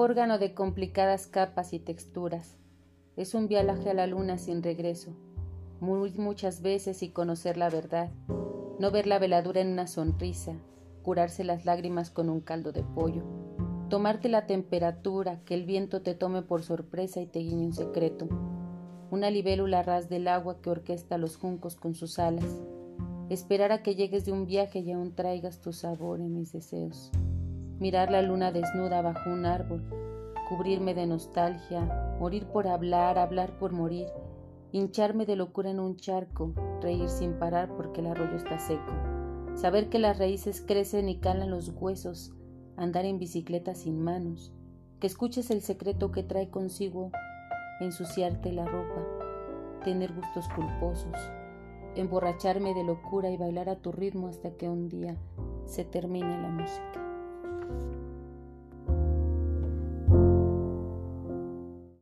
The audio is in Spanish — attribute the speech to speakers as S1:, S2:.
S1: órgano de complicadas capas y texturas. Es un viaje a la luna sin regreso, muy muchas veces y conocer la verdad, no ver la veladura en una sonrisa, curarse las lágrimas con un caldo de pollo, tomarte la temperatura, que el viento te tome por sorpresa y te guiñe un secreto, una libélula ras del agua que orquesta los juncos con sus alas, esperar a que llegues de un viaje y aún traigas tu sabor en mis deseos, mirar la luna desnuda bajo un árbol, cubrirme de nostalgia, morir por hablar, hablar por morir, hincharme de locura en un charco, reír sin parar porque el arroyo está seco, saber que las raíces crecen y calan los huesos, andar en bicicleta sin manos, que escuches el secreto que trae consigo ensuciarte la ropa, tener gustos culposos, emborracharme de locura y bailar a tu ritmo hasta que un día se termine la música.